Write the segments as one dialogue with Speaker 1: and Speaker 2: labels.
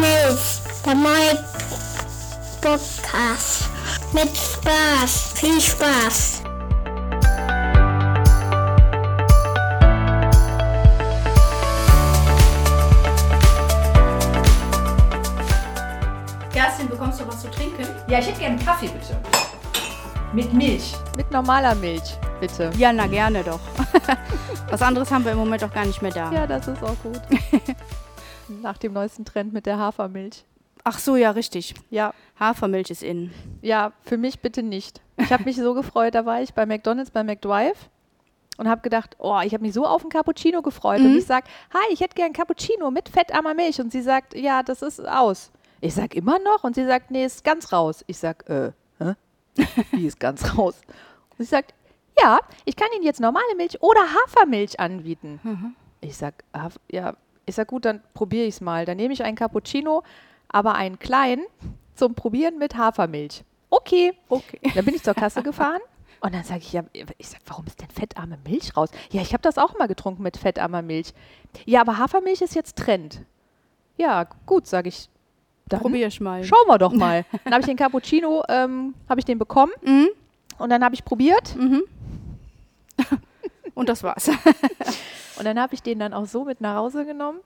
Speaker 1: Milch, der neue Podcast. Mit Spaß. Viel Spaß.
Speaker 2: Kerstin, bekommst du was zu trinken? Ja, ich hätte gerne einen Kaffee, bitte. Mit Milch.
Speaker 3: Mit normaler Milch, bitte.
Speaker 2: Ja, na gerne doch. was anderes haben wir im Moment auch gar nicht mehr da.
Speaker 3: Ja, das ist auch gut. Nach dem neuesten Trend mit der Hafermilch.
Speaker 2: Ach so, ja, richtig.
Speaker 3: Ja,
Speaker 2: Hafermilch ist in.
Speaker 3: ja, für mich bitte nicht. Ich habe mich so gefreut, da war ich bei McDonald's, bei McDrive und habe gedacht, oh, ich habe mich so auf einen Cappuccino gefreut. Und ich sage, hi, ich hätte gern Cappuccino mit fettarmer Milch. Und sie sagt, ja, das ist aus. Ich sag immer noch und sie sagt, nee, ist ganz raus. Ich sag, äh, hä? Wie ist ganz raus? Und sie sagt, ja, ich kann Ihnen jetzt normale Milch oder Hafermilch anbieten. Ich sag, Haf- ja, ich sag gut, dann probiere ich es mal. Dann nehme ich einen Cappuccino, aber einen kleinen zum Probieren mit Hafermilch. Okay.
Speaker 2: Okay.
Speaker 3: Dann bin ich zur Kasse gefahren und dann sage ich, ja, ich sag, warum ist denn fettarme Milch raus? Ja, ich habe das auch mal getrunken mit fettarmer Milch. Ja, aber Hafermilch ist jetzt Trend. Ja, gut, sage ich. Dann
Speaker 2: Probier ich mal.
Speaker 3: Schauen wir doch mal. Dann habe ich den Cappuccino, ähm, habe ich den bekommen
Speaker 2: Mhm.
Speaker 3: und dann habe ich probiert
Speaker 2: Und das war's.
Speaker 3: und dann habe ich den dann auch so mit nach Hause genommen.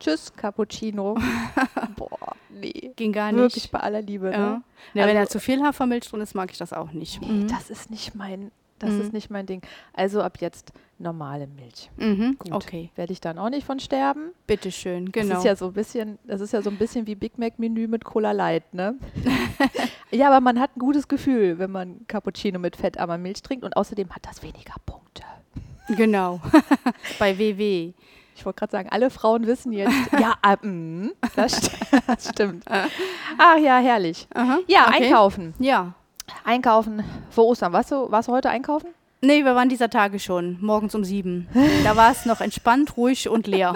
Speaker 3: Tschüss, Cappuccino. Boah, nee.
Speaker 2: Ging gar nicht.
Speaker 3: Wirklich bei aller Liebe.
Speaker 2: Ja.
Speaker 3: Ne?
Speaker 2: Ja, wenn
Speaker 3: Also-
Speaker 2: da zu viel Hafermilch drin ist, mag ich das auch nicht.
Speaker 3: Nee,
Speaker 2: Mhm.
Speaker 3: das ist nicht mein, das
Speaker 2: Mhm.
Speaker 3: ist nicht mein Ding. Also ab jetzt normale Milch.
Speaker 2: Mhm.
Speaker 3: Gut.
Speaker 2: Okay,
Speaker 3: Werde ich dann auch nicht von sterben.
Speaker 2: bitteschön.
Speaker 3: Das
Speaker 2: Genau.
Speaker 3: ist ja so ein bisschen, das ist ja so ein bisschen wie Big Mac Menü mit Cola Light, ne? ja, aber man hat ein gutes Gefühl, wenn man Cappuccino mit fettarmer Milch trinkt und außerdem hat das weniger Punkte.
Speaker 2: Genau. Bei WW.
Speaker 3: Ich wollte gerade sagen, alle Frauen wissen jetzt, ja, ah, mm, das, st das stimmt. Ach ja, herrlich.
Speaker 2: Aha.
Speaker 3: Ja,
Speaker 2: okay.
Speaker 3: einkaufen.
Speaker 2: Ja.
Speaker 3: Einkaufen vor Ostern. Warst du, warst du heute einkaufen?
Speaker 2: Nee, wir waren dieser Tage schon, morgens um sieben. Da war es noch entspannt, ruhig und leer.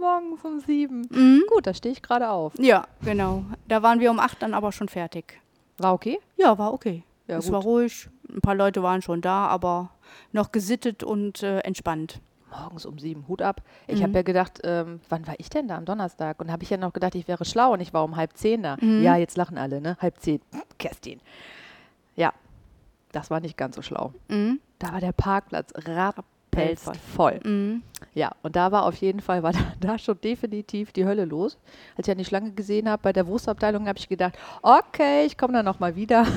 Speaker 3: Morgens um sieben.
Speaker 2: Mhm.
Speaker 3: Gut, da stehe ich gerade auf.
Speaker 2: Ja, genau. Da waren wir um acht dann aber schon fertig.
Speaker 3: War okay?
Speaker 2: Ja, war okay.
Speaker 3: Ja,
Speaker 2: es
Speaker 3: gut.
Speaker 2: war ruhig. Ein paar Leute waren schon da, aber noch gesittet und äh, entspannt.
Speaker 3: Morgens um sieben, Hut ab. Ich
Speaker 2: Mhm.
Speaker 3: habe ja gedacht, ähm, wann war ich denn da am Donnerstag? Und habe ich ja noch gedacht, ich wäre schlau und ich war um halb zehn da.
Speaker 2: Mhm.
Speaker 3: Ja, jetzt lachen alle, ne? Halb zehn. Kerstin. Ja, das war nicht ganz so schlau.
Speaker 2: Mhm.
Speaker 3: Da war der Parkplatz rappelvoll. voll.
Speaker 2: Mhm.
Speaker 3: Ja, und da war auf jeden Fall, war da, da schon definitiv die Hölle los. Als ich ja die Schlange gesehen habe bei der Wurstabteilung, habe ich gedacht, okay, ich komme dann nochmal wieder.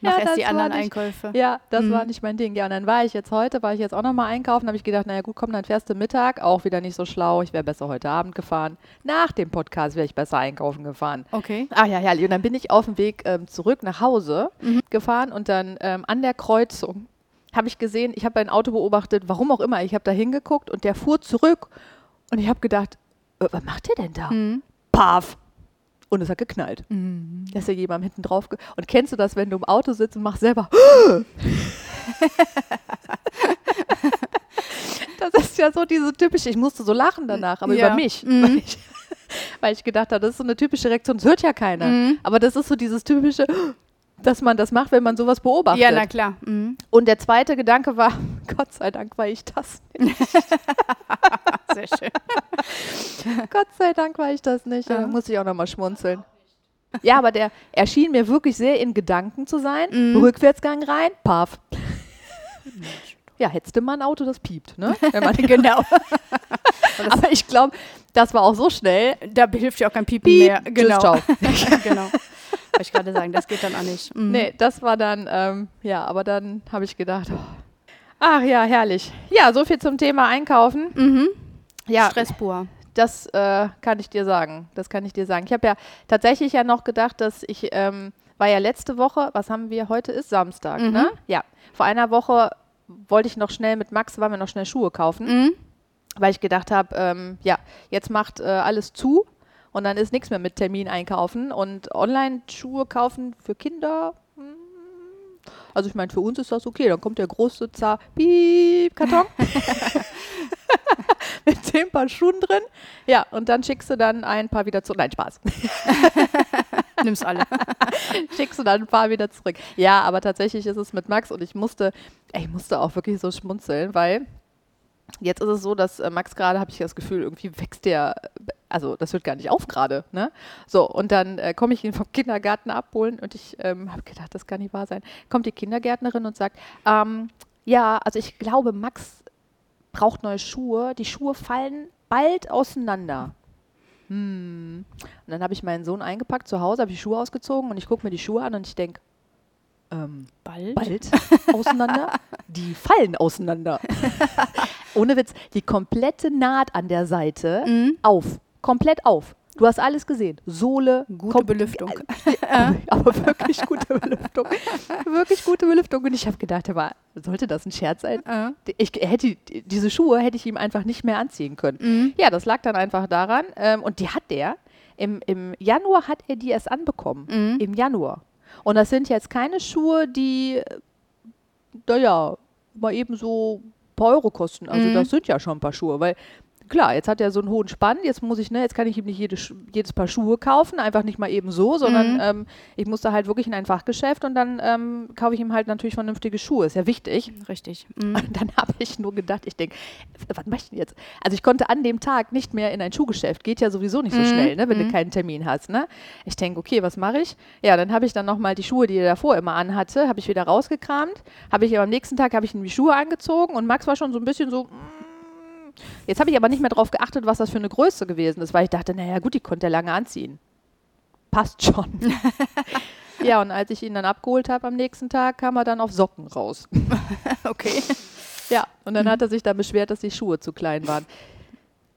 Speaker 2: Mach
Speaker 3: Ja,
Speaker 2: erst die anderen
Speaker 3: nicht-
Speaker 2: Einkäufe.
Speaker 3: Ja, das
Speaker 2: Mhm.
Speaker 3: war nicht mein Ding. Ja, und dann war ich jetzt heute, war ich jetzt auch nochmal einkaufen, habe ich gedacht, naja gut, komm, dann fährst du Mittag, auch wieder nicht so schlau. Ich wäre besser heute Abend gefahren. Nach dem Podcast wäre ich besser einkaufen gefahren.
Speaker 2: Okay.
Speaker 3: Ach ja, herrlich. Und dann bin ich auf dem Weg ähm, zurück nach Hause gefahren und dann ähm, an der Kreuzung habe ich gesehen, ich habe ein Auto beobachtet, warum auch immer, ich habe da hingeguckt und der fuhr zurück und ich habe gedacht, äh, was macht der denn da?
Speaker 2: Mhm.
Speaker 3: Paf! Und es hat geknallt. Da ist ja jemand hinten drauf. Und kennst du das, wenn du im Auto sitzt und machst selber. das ist ja so diese typische, ich musste so lachen danach, aber
Speaker 2: Ja.
Speaker 3: über mich.
Speaker 2: Mhm.
Speaker 3: Weil, ich, weil ich gedacht habe, das ist so eine typische Reaktion, das hört ja keiner.
Speaker 2: Mhm.
Speaker 3: Aber das ist so dieses typische, dass man das macht, wenn man sowas beobachtet.
Speaker 2: Ja, na klar. Mhm.
Speaker 3: und der zweite Gedanke war, Gott sei Dank war ich das nicht.
Speaker 2: Sehr schön.
Speaker 3: Gott sei Dank war ich das nicht. Da
Speaker 2: Ja.
Speaker 3: musste ich auch nochmal schmunzeln. Ja, aber der erschien mir wirklich sehr in Gedanken zu sein.
Speaker 2: Mhm.
Speaker 3: Rückwärtsgang rein, paff. Ja, hättest du mal ein Auto, das piept, ne? Wenn man
Speaker 2: genau.
Speaker 3: aber ich glaube, das war auch so schnell.
Speaker 2: Da hilft ja auch kein Piepen
Speaker 3: Piep,
Speaker 2: mehr. Genau. genau. Wollte ich gerade sagen, das geht dann auch nicht. Mhm.
Speaker 3: Nee, das war dann, ähm, ja, aber dann habe ich gedacht, oh. ach ja, herrlich. Ja, so viel zum Thema Einkaufen.
Speaker 2: Mhm.
Speaker 3: Ja,
Speaker 2: Stress pur.
Speaker 3: Das äh, kann ich dir sagen. Das kann ich dir sagen. Ich habe ja tatsächlich ja noch gedacht, dass ich ähm, war ja letzte Woche, was haben wir heute ist Samstag,
Speaker 2: Mhm.
Speaker 3: ne? Ja. Vor einer Woche wollte ich noch schnell mit Max, waren wir noch schnell Schuhe kaufen,
Speaker 2: Mhm.
Speaker 3: weil ich gedacht habe, ähm, ja, jetzt macht äh, alles zu und dann ist nichts mehr mit Termin einkaufen und Online-Schuhe kaufen für Kinder. hm, Also ich meine, für uns ist das okay. Dann kommt der große Zar Piep Karton mit zehn Paar Schuhen drin. Ja, und dann schickst du dann ein paar wieder zurück. Nein, Spaß.
Speaker 2: Nimm's alle.
Speaker 3: schickst du dann ein paar wieder zurück. Ja, aber tatsächlich ist es mit Max und ich musste, ich musste auch wirklich so schmunzeln, weil Jetzt ist es so, dass äh, Max gerade, habe ich das Gefühl, irgendwie wächst der, also das hört gar nicht auf gerade. Ne? So, und dann äh, komme ich ihn vom Kindergarten abholen und ich ähm, habe gedacht, das kann nicht wahr sein. Kommt die Kindergärtnerin und sagt, ähm, ja, also ich glaube, Max braucht neue Schuhe. Die Schuhe fallen bald auseinander. Hm. Und dann habe ich meinen Sohn eingepackt zu Hause, habe die Schuhe ausgezogen und ich gucke mir die Schuhe an und ich denke, ähm,
Speaker 2: Bald?
Speaker 3: bald auseinander. Die fallen auseinander. Ohne Witz, die komplette Naht an der Seite
Speaker 2: Mhm.
Speaker 3: auf. Komplett auf. Du hast alles gesehen. Sohle,
Speaker 2: Gute Belüftung.
Speaker 3: aber, wirklich gute Belüftung. Wirklich gute Belüftung. Und ich habe gedacht, aber sollte das ein Scherz sein?
Speaker 2: Äh.
Speaker 3: Ich hätte diese Schuhe hätte ich ihm einfach nicht mehr anziehen können.
Speaker 2: Mhm.
Speaker 3: Ja, das lag dann einfach daran. Ähm, und die hat der im, im Januar hat er die erst anbekommen.
Speaker 2: Mhm.
Speaker 3: Im Januar. Und das sind jetzt keine Schuhe, die, naja, mal eben so ein paar Euro kosten. Also
Speaker 2: Mhm.
Speaker 3: das sind ja schon ein paar Schuhe, weil klar, jetzt hat er so einen hohen Spann, jetzt muss ich, ne, jetzt kann ich ihm nicht jede, jedes Paar Schuhe kaufen, einfach nicht mal eben so, sondern
Speaker 2: Mhm.
Speaker 3: ähm, ich muss da halt wirklich in ein Fachgeschäft und dann ähm, kaufe ich ihm halt natürlich vernünftige Schuhe, ist ja wichtig.
Speaker 2: Richtig. Mhm.
Speaker 3: Und dann habe ich nur gedacht, ich denke, was mach ich denn jetzt? Also ich konnte an dem Tag nicht mehr in ein Schuhgeschäft. Geht ja sowieso nicht so
Speaker 2: Mhm,
Speaker 3: schnell, ne, wenn
Speaker 2: mhm.
Speaker 3: du keinen Termin hast. Ne? Ich denke, okay, was mache ich? Ja, dann habe ich dann nochmal die Schuhe, die er davor immer anhatte, habe ich wieder rausgekramt. Habe ich aber am nächsten Tag habe ich ihm die Schuhe angezogen und Max war schon so ein bisschen so. mm. Jetzt habe ich aber nicht mehr darauf geachtet, was das für eine Größe gewesen ist, weil ich dachte, naja gut, die konnte er lange anziehen. Passt schon. ja, und als ich ihn dann abgeholt habe am nächsten Tag, kam er dann auf Socken raus.
Speaker 2: Okay.
Speaker 3: Ja, und dann hat er sich dann beschwert, dass die Schuhe zu klein waren.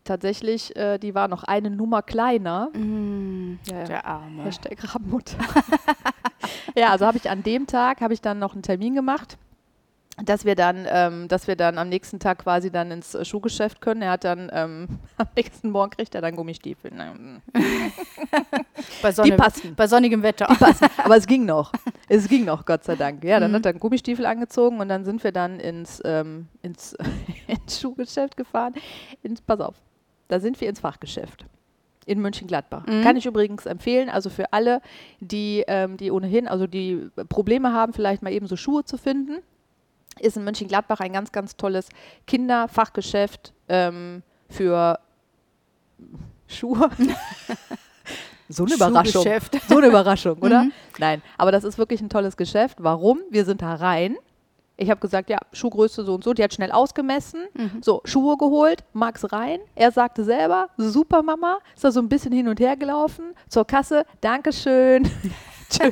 Speaker 3: Tatsächlich, äh, die war noch eine Nummer kleiner.
Speaker 2: Mhm.
Speaker 3: Ja, ja.
Speaker 2: Der Arme.
Speaker 3: Hashtag Rabenmutter. ja, also habe ich an dem Tag, habe ich dann noch einen Termin gemacht, dass wir dann, ähm, dass wir dann am nächsten Tag quasi dann ins äh, Schuhgeschäft können. Er hat dann, ähm, am nächsten Morgen kriegt er dann Gummistiefel. Mm.
Speaker 2: Bei, Sonne,
Speaker 3: passen.
Speaker 2: bei sonnigem Wetter.
Speaker 3: passen. Aber es ging noch. Es ging noch, Gott sei Dank. Ja, dann
Speaker 2: Mhm.
Speaker 3: hat er einen Gummistiefel angezogen und dann sind wir dann ins, ähm, ins, ins Schuhgeschäft gefahren. Ins, pass auf, da sind wir ins Fachgeschäft. In Mönchengladbach.
Speaker 2: Mhm.
Speaker 3: Kann ich übrigens empfehlen, also für alle, die, ähm, die ohnehin, also die Probleme haben, vielleicht mal eben so Schuhe zu finden, ist in Mönchengladbach ein ganz, ganz tolles Kinderfachgeschäft ähm, für Schuhe. so eine Überraschung. So eine Überraschung, oder?
Speaker 2: Mhm.
Speaker 3: Nein, aber das ist wirklich ein tolles Geschäft. Warum? Wir sind da rein. Ich habe gesagt, ja, Schuhgröße so und so. Die hat schnell ausgemessen.
Speaker 2: Mhm.
Speaker 3: So, Schuhe geholt, Max rein. Er sagte selber, super Mama. Ist da so ein bisschen hin und her gelaufen. Zur Kasse, Dankeschön. Tschö.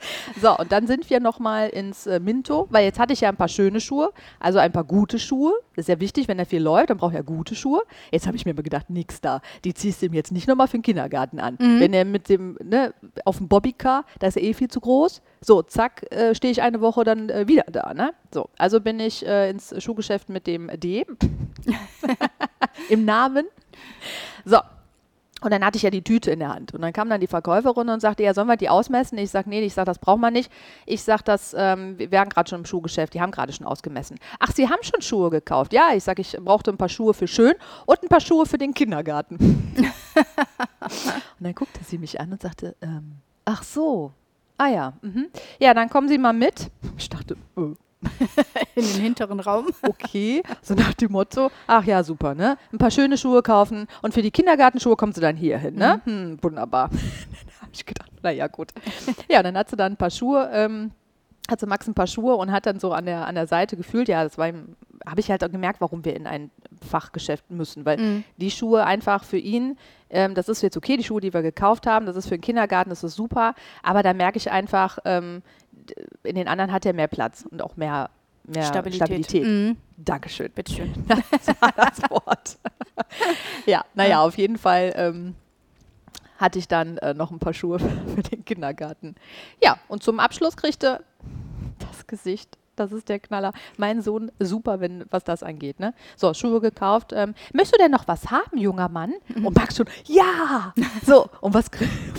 Speaker 3: so, und dann sind wir nochmal ins äh, Minto, weil jetzt hatte ich ja ein paar schöne Schuhe, also ein paar gute Schuhe. Das ist ja wichtig, wenn er viel läuft, dann braucht er gute Schuhe. Jetzt habe ich mir aber gedacht, nix da. Die ziehst du ihm jetzt nicht nochmal für den Kindergarten an.
Speaker 2: Mhm.
Speaker 3: Wenn er mit dem, ne, auf dem Bobbycar, da ist er eh viel zu groß. So, zack, äh, stehe ich eine Woche dann äh, wieder da, ne? So, also bin ich äh, ins Schuhgeschäft mit dem D im Namen. So, und dann hatte ich ja die Tüte in der Hand. Und dann kam dann die Verkäuferin und sagte, ja, sollen wir die ausmessen? Ich sage, nee, ich sage, das braucht man nicht. Ich sage, das, ähm, wir waren gerade schon im Schuhgeschäft, die haben gerade schon ausgemessen. Ach, Sie haben schon Schuhe gekauft? Ja, ich sage, ich brauchte ein paar Schuhe für schön und ein paar Schuhe für den Kindergarten. und dann guckte sie mich an und sagte, ähm, ach so, ah ja, mhm. ja, dann kommen Sie mal mit. Ich dachte, äh,
Speaker 2: In den hinteren Raum.
Speaker 3: okay, so nach dem Motto, ach ja, super, ne? Ein paar schöne Schuhe kaufen und für die Kindergartenschuhe kommt sie dann hier hin, ne? Hm, wunderbar. dann habe ich gedacht, naja, gut. Ja, dann hat sie dann ein paar Schuhe, ähm, hat sie Max ein paar Schuhe und hat dann so an der, an der Seite gefühlt, ja, das war ihm, habe ich halt auch gemerkt, warum wir in ein Fachgeschäft müssen, weil
Speaker 2: Mhm.
Speaker 3: die Schuhe einfach für ihn, ähm, das ist jetzt okay, die Schuhe, die wir gekauft haben, das ist für den Kindergarten, das ist super, aber da merke ich einfach, ähm, in den anderen hat er mehr Platz und auch mehr, mehr
Speaker 2: Stabilität.
Speaker 3: Stabilität.
Speaker 2: Mhm.
Speaker 3: Dankeschön.
Speaker 2: Bitteschön.
Speaker 3: Das war das Wort. ja, naja, auf jeden Fall ähm, hatte ich dann äh, noch ein paar Schuhe für den Kindergarten. Ja, und zum Abschluss kriegte das Gesicht. Das ist der Knaller. Mein Sohn, super, wenn, was das angeht. Ne? So, Schuhe gekauft. Ähm, möchtest du denn noch was haben, junger Mann? Und Max schon, ja! So, und was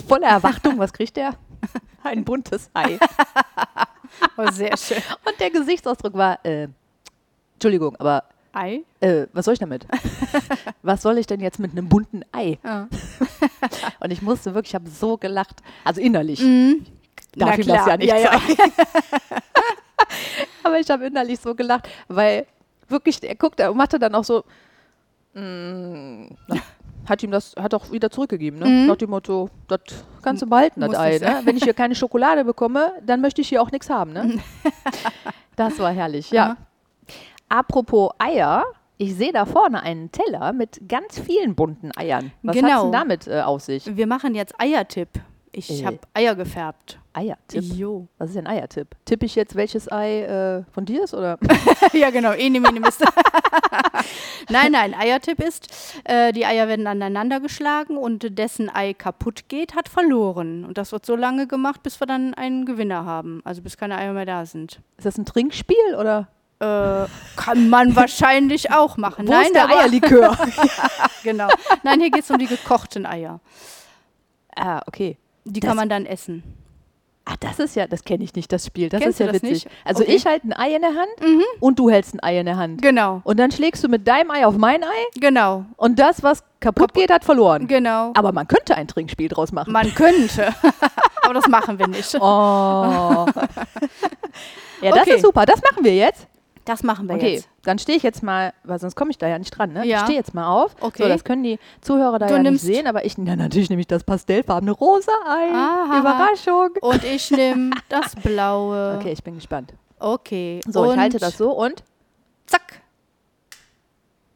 Speaker 3: voller Erwartung, was kriegt er? Ein buntes Ei.
Speaker 2: Oh, sehr schön.
Speaker 3: Und der Gesichtsausdruck war, äh, Entschuldigung, aber
Speaker 2: Ei?
Speaker 3: äh, was soll ich damit? was soll ich denn jetzt mit einem bunten Ei?
Speaker 2: Ja.
Speaker 3: Und ich musste wirklich, ich habe so gelacht. Also innerlich.
Speaker 2: Mhm.
Speaker 3: Darf
Speaker 2: Na
Speaker 3: das
Speaker 2: klar.
Speaker 3: ja nicht
Speaker 2: Ja, ja.
Speaker 3: Aber ich habe innerlich so gelacht, weil wirklich, er guckt und machte dann auch so, mm, hat ihm das, hat auch wieder zurückgegeben, ne?
Speaker 2: Mhm.
Speaker 3: Nach dem Motto, das kannst du behalten, das Ei,
Speaker 2: nicht
Speaker 3: ne? Wenn ich hier keine Schokolade bekomme, dann möchte ich hier auch nichts haben, ne? das war herrlich, ja.
Speaker 2: Aha.
Speaker 3: Apropos Eier, ich sehe da vorne einen Teller mit ganz vielen bunten Eiern. Was hat's
Speaker 2: Genau.
Speaker 3: denn damit äh, auf sich?
Speaker 2: Wir machen jetzt Eiertipp. Ich
Speaker 3: Äh.
Speaker 2: habe Eier gefärbt.
Speaker 3: Eiertipp?
Speaker 2: Jo.
Speaker 3: Was ist denn Eiertipp? Tippe ich jetzt, welches Ei äh, von dir ist, oder?
Speaker 2: ja, genau. Ene, mene, miste. nein, nein. Eiertipp ist, äh, die Eier werden aneinander geschlagen und dessen Ei kaputt geht, hat verloren. Und das wird so lange gemacht, bis wir dann einen Gewinner haben. Also bis keine Eier mehr da sind.
Speaker 3: Ist das ein Trinkspiel, oder?
Speaker 2: Äh, kann man wahrscheinlich auch machen.
Speaker 3: Wo
Speaker 2: nein,
Speaker 3: ist der Eierlikör?
Speaker 2: Genau. Nein, hier geht es um die gekochten Eier.
Speaker 3: ah, okay.
Speaker 2: Die kann man dann essen.
Speaker 3: Ah, das ist ja, das kenne ich nicht, das Spiel. Das
Speaker 2: Kennst
Speaker 3: ist ja
Speaker 2: du das
Speaker 3: witzig.
Speaker 2: nicht?
Speaker 3: Also
Speaker 2: Okay.
Speaker 3: ich halte ein Ei in der Hand und du hältst ein Ei in der Hand.
Speaker 2: Genau.
Speaker 3: Und dann schlägst du mit deinem Ei auf mein Ei
Speaker 2: Genau.
Speaker 3: und das, was kaputt geht, hat verloren.
Speaker 2: Genau.
Speaker 3: Aber man könnte ein Trinkspiel draus machen.
Speaker 2: Man könnte. aber das machen wir nicht.
Speaker 3: Oh. ja, das
Speaker 2: Okay.
Speaker 3: ist super. Das machen wir jetzt.
Speaker 2: Das machen wir
Speaker 3: Okay,
Speaker 2: jetzt.
Speaker 3: dann stehe ich jetzt mal, weil sonst komme ich da ja nicht dran, ne?
Speaker 2: Ja.
Speaker 3: Ich stehe jetzt mal auf.
Speaker 2: Okay.
Speaker 3: So, das können die Zuhörer da
Speaker 2: Du
Speaker 3: ja nicht sehen, aber ich, ja, natürlich nehme ich das pastellfarbene rosa Ei.
Speaker 2: Aha.
Speaker 3: Überraschung.
Speaker 2: Und ich nehme das blaue.
Speaker 3: Okay, ich bin gespannt.
Speaker 2: Okay.
Speaker 3: So,
Speaker 2: und
Speaker 3: ich halte das so und
Speaker 2: Zack.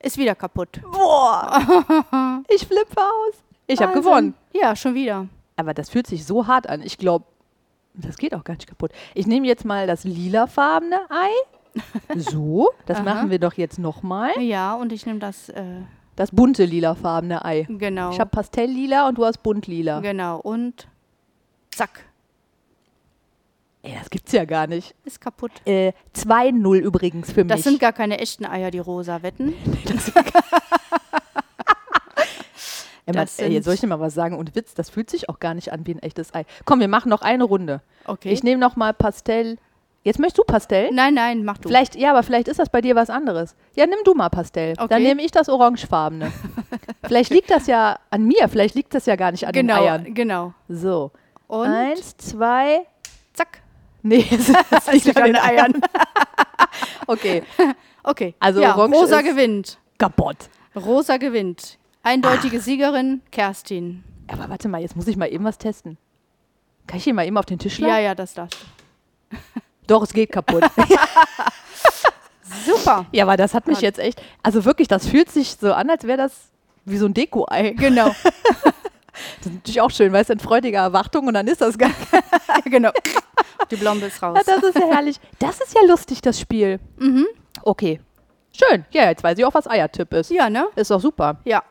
Speaker 2: Ist wieder kaputt.
Speaker 3: boah, ich flippe aus. Ich habe gewonnen.
Speaker 2: Ja, schon wieder.
Speaker 3: Aber das fühlt sich so hart an. Ich glaube, das geht auch gar nicht kaputt. Ich nehme jetzt mal das lilafarbene Ei. So, das
Speaker 2: Aha.
Speaker 3: machen wir doch jetzt nochmal.
Speaker 2: Ja, und ich nehme das, äh,
Speaker 3: Das bunte lilafarbene Ei.
Speaker 2: genau.
Speaker 3: Ich habe pastelllila und du hast buntlila.
Speaker 2: Genau. Und zack.
Speaker 3: Ey, das gibt's ja gar nicht.
Speaker 2: Ist kaputt.
Speaker 3: Äh, 2-0 übrigens für mich.
Speaker 2: Das sind gar keine echten Eier, die rosa wetten.
Speaker 3: ja, man,
Speaker 2: das
Speaker 3: ey, jetzt
Speaker 2: sind-
Speaker 3: soll ich dir mal was sagen? Und Witz, das fühlt sich auch gar nicht an wie ein echtes Ei. Komm, wir machen noch eine Runde.
Speaker 2: Okay.
Speaker 3: Ich nehme noch mal Pastell. Jetzt möchtest du Pastell?
Speaker 2: nein, nein, mach du.
Speaker 3: Vielleicht, ja, aber vielleicht ist das bei dir was anderes. Ja, nimm du mal Pastell.
Speaker 2: Okay.
Speaker 3: Dann nehme ich das orangefarbene. vielleicht liegt das ja an mir, vielleicht liegt das ja gar nicht an
Speaker 2: genau,
Speaker 3: den Eiern.
Speaker 2: genau.
Speaker 3: So.
Speaker 2: Und
Speaker 3: Eins, zwei.
Speaker 2: zack.
Speaker 3: Nee, es
Speaker 2: Das liegt an den Eiern.
Speaker 3: Okay.
Speaker 2: Okay.
Speaker 3: Also
Speaker 2: ja,
Speaker 3: Orange
Speaker 2: Rosa gewinnt.
Speaker 3: Kaputt.
Speaker 2: Rosa gewinnt. Eindeutige Siegerin, Kerstin.
Speaker 3: Aber warte mal, jetzt muss ich mal eben was testen. Kann ich hier mal eben auf den Tisch schlagen?
Speaker 2: Ja, ja, das darfst du.
Speaker 3: Doch, es geht kaputt.
Speaker 2: Super.
Speaker 3: ja, aber das hat mich jetzt echt. Also wirklich, das fühlt sich so an, als wäre das wie so ein Deko-Ei.
Speaker 2: Genau.
Speaker 3: Das ist natürlich auch schön, weil es in freudiger Erwartung und dann ist das gar
Speaker 2: genau. Die Blombe ist raus.
Speaker 3: Ja, das ist ja herrlich. Das ist ja lustig, das Spiel.
Speaker 2: Mhm.
Speaker 3: Okay. Schön. Ja, jetzt weiß ich auch, was Eiertipp ist.
Speaker 2: Ja, ne?
Speaker 3: Ist doch super.
Speaker 2: Ja.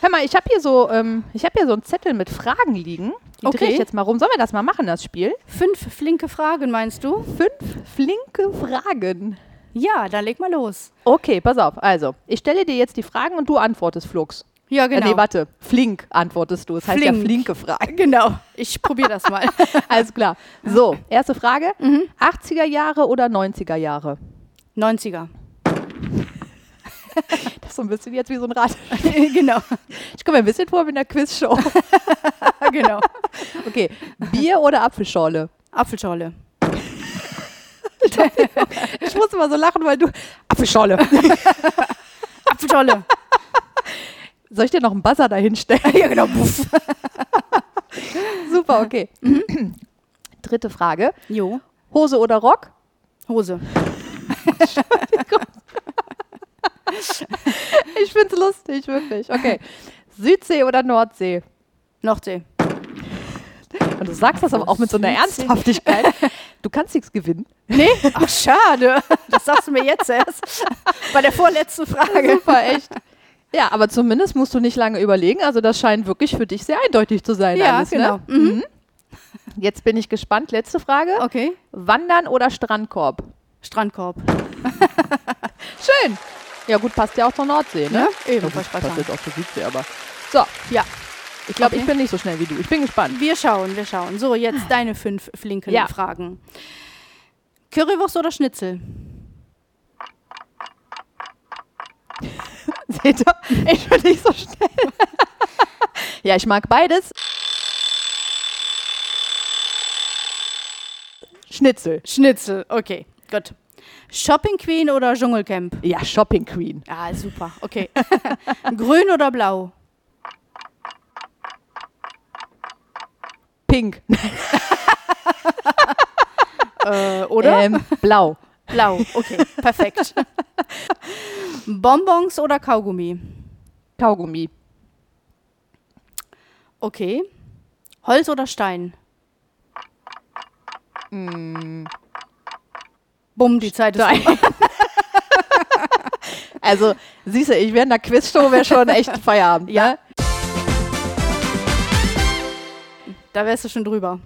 Speaker 3: Hör mal, ich habe hier so, ähm, ich habe hier so einen Zettel mit Fragen liegen. Die
Speaker 2: Okay.
Speaker 3: drehe ich jetzt mal rum. Sollen wir das mal machen, das Spiel?
Speaker 2: Fünf flinke Fragen, meinst du?
Speaker 3: Fünf flinke Fragen.
Speaker 2: Ja, dann leg mal los.
Speaker 3: Okay, pass auf. Also, ich stelle dir jetzt die Fragen und du antwortest Flux.
Speaker 2: Ja, genau.
Speaker 3: Äh, nee, warte. Flink antwortest du. Das heißt ja
Speaker 2: Flink.
Speaker 3: flinke Fragen.
Speaker 2: Genau. Ich probiere das mal.
Speaker 3: Alles klar. So, erste Frage.
Speaker 2: Mhm.
Speaker 3: 80er Jahre oder 90er Jahre?
Speaker 2: 90er.
Speaker 3: Das ist so ein bisschen jetzt wie so ein Rad.
Speaker 2: genau.
Speaker 3: Ich komme mir ein bisschen vor wie in der Quizshow.
Speaker 2: genau.
Speaker 3: Okay. Bier oder Apfelschorle?
Speaker 2: Apfelschorle.
Speaker 3: Ich muss immer so lachen, weil du. Apfelschorle.
Speaker 2: Apfelschorle.
Speaker 3: Soll ich dir noch einen Buzzer dahinstellen?
Speaker 2: ja, genau. Puff.
Speaker 3: Super, okay. Dritte Frage.
Speaker 2: Jo.
Speaker 3: Hose oder Rock?
Speaker 2: Hose.
Speaker 3: Ich find's lustig, wirklich. Okay. Südsee oder Nordsee?
Speaker 2: Nordsee.
Speaker 3: Und du sagst das aber auch mit so einer. Ernsthaftigkeit. Du kannst nichts gewinnen.
Speaker 2: Nee? Ach, schade. Das sagst du mir jetzt erst. Bei der vorletzten Frage.
Speaker 3: Super, echt. Ja, aber zumindest musst du nicht lange überlegen. Also das scheint wirklich für dich sehr eindeutig zu sein.
Speaker 2: Ja,
Speaker 3: alles,
Speaker 2: genau.
Speaker 3: Ne? Mhm. Jetzt bin ich gespannt. Letzte Frage.
Speaker 2: Okay.
Speaker 3: Wandern oder Strandkorb?
Speaker 2: Strandkorb.
Speaker 3: Schön. Ja gut, passt ja auch zur Nordsee, ne?
Speaker 2: Ja, eben, grad
Speaker 3: passt jetzt auch zur Südsee, aber... So,
Speaker 2: Ja.
Speaker 3: ich glaube,
Speaker 2: Okay.
Speaker 3: ich bin nicht so schnell wie du. Ich bin gespannt.
Speaker 2: Wir schauen, wir schauen. So, jetzt deine fünf flinken
Speaker 3: Ja.
Speaker 2: Fragen. Currywurst oder Schnitzel?
Speaker 3: Seht ihr? Ich bin nicht so schnell. ja, ich mag beides. Schnitzel.
Speaker 2: Schnitzel, okay, gut. Shopping Queen oder Dschungelcamp?
Speaker 3: Ja, Shopping Queen.
Speaker 2: Ah, super. Okay. Grün oder blau?
Speaker 3: Pink.
Speaker 2: Äh, oder?
Speaker 3: Ähm, blau.
Speaker 2: Blau. Okay, perfekt. Bonbons oder Kaugummi?
Speaker 3: Kaugummi.
Speaker 2: Okay. Holz oder Stein? Bumm, die Zeit ist rum.
Speaker 3: Also, siehst du, ich wäre in der Quizshow, wäre schon echt Feierabend.
Speaker 2: Ja.
Speaker 3: Ne?
Speaker 2: Da wärst du schon drüber.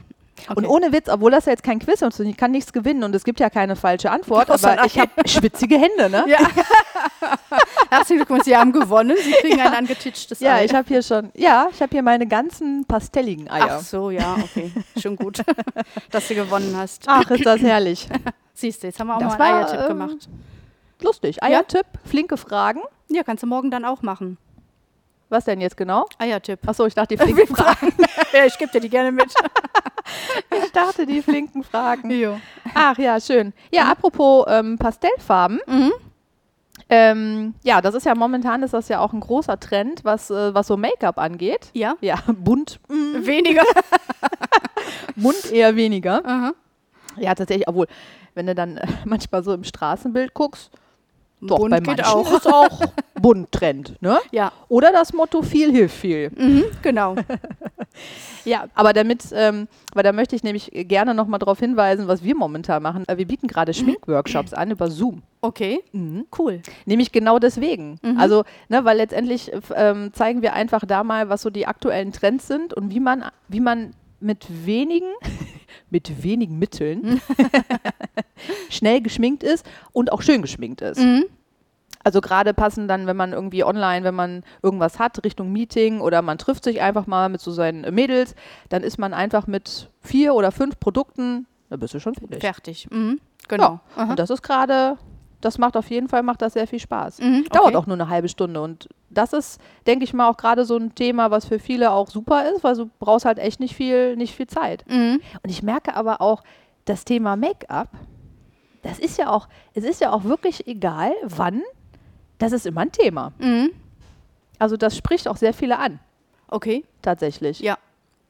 Speaker 2: Okay.
Speaker 3: Und ohne Witz, obwohl das ja jetzt kein Quiz ist und ich kann nichts gewinnen und es gibt ja keine falsche Antwort, aber ich habe schwitzige Hände, ne?
Speaker 2: Ja. Herzlichen Glückwunsch, Sie haben gewonnen. Sie kriegen ein angetitschtes
Speaker 3: Ja,
Speaker 2: Ei.
Speaker 3: ich habe hier schon, ja, ich habe hier meine ganzen pastelligen Eier.
Speaker 2: Ach so, ja, okay. Schon gut, dass du gewonnen hast.
Speaker 3: Ach, ist das herrlich.
Speaker 2: Siehst du, jetzt haben wir auch
Speaker 3: Das
Speaker 2: mal einen
Speaker 3: war,
Speaker 2: Eiertipp
Speaker 3: ähm,
Speaker 2: gemacht.
Speaker 3: Lustig. Eiertipp, flinke Fragen.
Speaker 2: Ja, kannst du morgen dann auch machen.
Speaker 3: Was denn jetzt genau?
Speaker 2: Eiertipp.
Speaker 3: Achso, ich dachte die flinken Fragen.
Speaker 2: ja, ich gebe dir die gerne mit.
Speaker 3: Ich dachte die flinken Fragen.
Speaker 2: jo.
Speaker 3: Ach ja, schön. Ja, apropos ähm, Pastellfarben.
Speaker 2: Mhm.
Speaker 3: Ähm, ja, das ist ja momentan ist das ja auch ein großer Trend, was, äh, was so Make-up angeht.
Speaker 2: Ja,
Speaker 3: Ja, bunt, mm,
Speaker 2: weniger.
Speaker 3: bunt eher weniger.
Speaker 2: Aha.
Speaker 3: Ja, tatsächlich, obwohl, wenn du dann äh, manchmal so im Straßenbild guckst, doch,
Speaker 2: Bunt
Speaker 3: bei
Speaker 2: geht
Speaker 3: manchen
Speaker 2: auch.
Speaker 3: ist auch bunt Trend, ne?
Speaker 2: Ja,
Speaker 3: Oder das Motto viel hilft viel.
Speaker 2: mhm, genau.
Speaker 3: Ja, aber damit, ähm, weil da möchte ich nämlich gerne nochmal darauf hinweisen, was wir momentan machen. Äh, Wir bieten gerade Schminkworkshops an über Zoom.
Speaker 2: Okay, cool.
Speaker 3: Nämlich genau deswegen. Also, ne, weil letztendlich äh, ähm, zeigen wir einfach da mal, was so die aktuellen Trends sind und wie man, wie man mit wenigen, mit wenigen Mitteln schnell geschminkt ist und auch schön geschminkt ist. Also gerade passen dann, wenn man irgendwie online, wenn man irgendwas hat, Richtung Meeting oder man trifft sich einfach mal mit so seinen Mädels, dann ist man einfach mit vier oder fünf Produkten, da bist du schon fertig.
Speaker 2: Fertig. Mhm, genau.
Speaker 3: Ja. Und das ist gerade, das macht auf jeden Fall, macht das sehr viel Spaß.
Speaker 2: Mhm,
Speaker 3: Dauert
Speaker 2: okay.
Speaker 3: auch nur eine halbe Stunde. Und das ist, denke ich mal, auch gerade so ein Thema, was für viele auch super ist, weil du brauchst halt echt nicht viel, nicht viel Zeit.
Speaker 2: Mhm.
Speaker 3: Und ich merke aber auch, das Thema Make-up, das ist ja auch, es ist ja auch wirklich egal, wann, das ist immer ein Thema.
Speaker 2: Mhm.
Speaker 3: Also das spricht auch sehr viele an,
Speaker 2: Okay,
Speaker 3: tatsächlich.
Speaker 2: ja.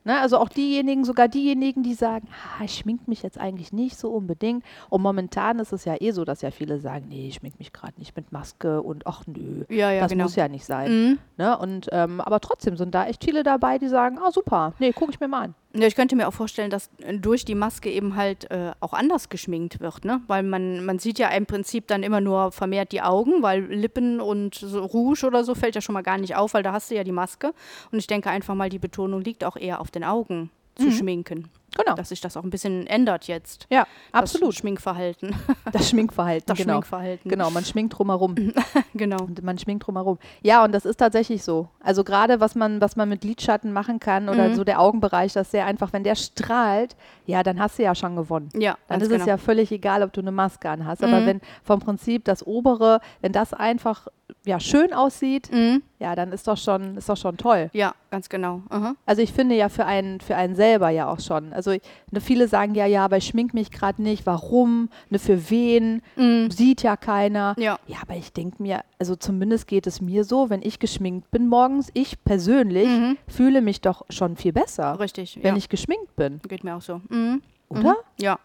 Speaker 3: Ne, also auch diejenigen, sogar diejenigen, die sagen, ah, ich schmink mich jetzt eigentlich nicht so unbedingt. Und momentan ist es ja eh so, dass ja viele sagen, nee, ich schmink mich gerade nicht mit Maske und ach nö,
Speaker 2: Ja, ja,
Speaker 3: das
Speaker 2: genau.
Speaker 3: muss ja nicht sein.
Speaker 2: Mhm.
Speaker 3: Ne? Und, ähm, aber trotzdem sind da echt viele dabei, die sagen, ah super, nee, gucke ich mir mal an.
Speaker 2: Ja, ich könnte mir auch vorstellen, dass äh, durch die Maske eben halt äh, auch anders geschminkt wird, ne? Weil man, man sieht ja im Prinzip dann immer nur vermehrt die Augen, weil Lippen und so Rouge oder so fällt ja schon mal gar nicht auf, weil da hast du ja die Maske. Und ich denke einfach mal, die Betonung liegt auch eher auf den Augen zu schminken.
Speaker 3: Genau.
Speaker 2: Dass sich das auch ein bisschen ändert jetzt.
Speaker 3: ja,
Speaker 2: Das
Speaker 3: absolut.
Speaker 2: Schminkverhalten.
Speaker 3: Das Schminkverhalten,
Speaker 2: Das
Speaker 3: genau.
Speaker 2: Schminkverhalten.
Speaker 3: Genau, man schminkt drumherum.
Speaker 2: genau.
Speaker 3: Und man schminkt drumherum. Ja, und das ist tatsächlich so. Also gerade was man, was man mit Lidschatten machen kann oder
Speaker 2: Mhm.
Speaker 3: so der Augenbereich, das ist sehr einfach. Wenn der strahlt, ja, dann hast du ja schon gewonnen.
Speaker 2: Ja,
Speaker 3: Dann ist
Speaker 2: genau.
Speaker 3: es ja völlig egal, ob du eine Maske an hast. Aber
Speaker 2: Mhm.
Speaker 3: wenn vom Prinzip das obere, wenn das einfach ja, schön aussieht,
Speaker 2: Mhm.
Speaker 3: ja, dann ist doch schon, ist doch schon toll.
Speaker 2: Ja, ganz genau. Aha.
Speaker 3: Also ich finde ja für einen, für einen selber ja auch schon. Also ich, ne, viele sagen ja, ja, aber ich schmink mich gerade nicht. Warum? Ne, für wen?
Speaker 2: Mhm.
Speaker 3: Sieht ja keiner.
Speaker 2: Ja.
Speaker 3: Ja, aber ich denke mir, also zumindest geht es mir so, wenn ich geschminkt bin morgens, ich persönlich
Speaker 2: Mhm.
Speaker 3: fühle mich doch schon viel besser,
Speaker 2: Richtig.
Speaker 3: wenn
Speaker 2: ja.
Speaker 3: ich geschminkt bin,
Speaker 2: Geht mir auch so. Mhm.
Speaker 3: oder?
Speaker 2: Mhm. Ja.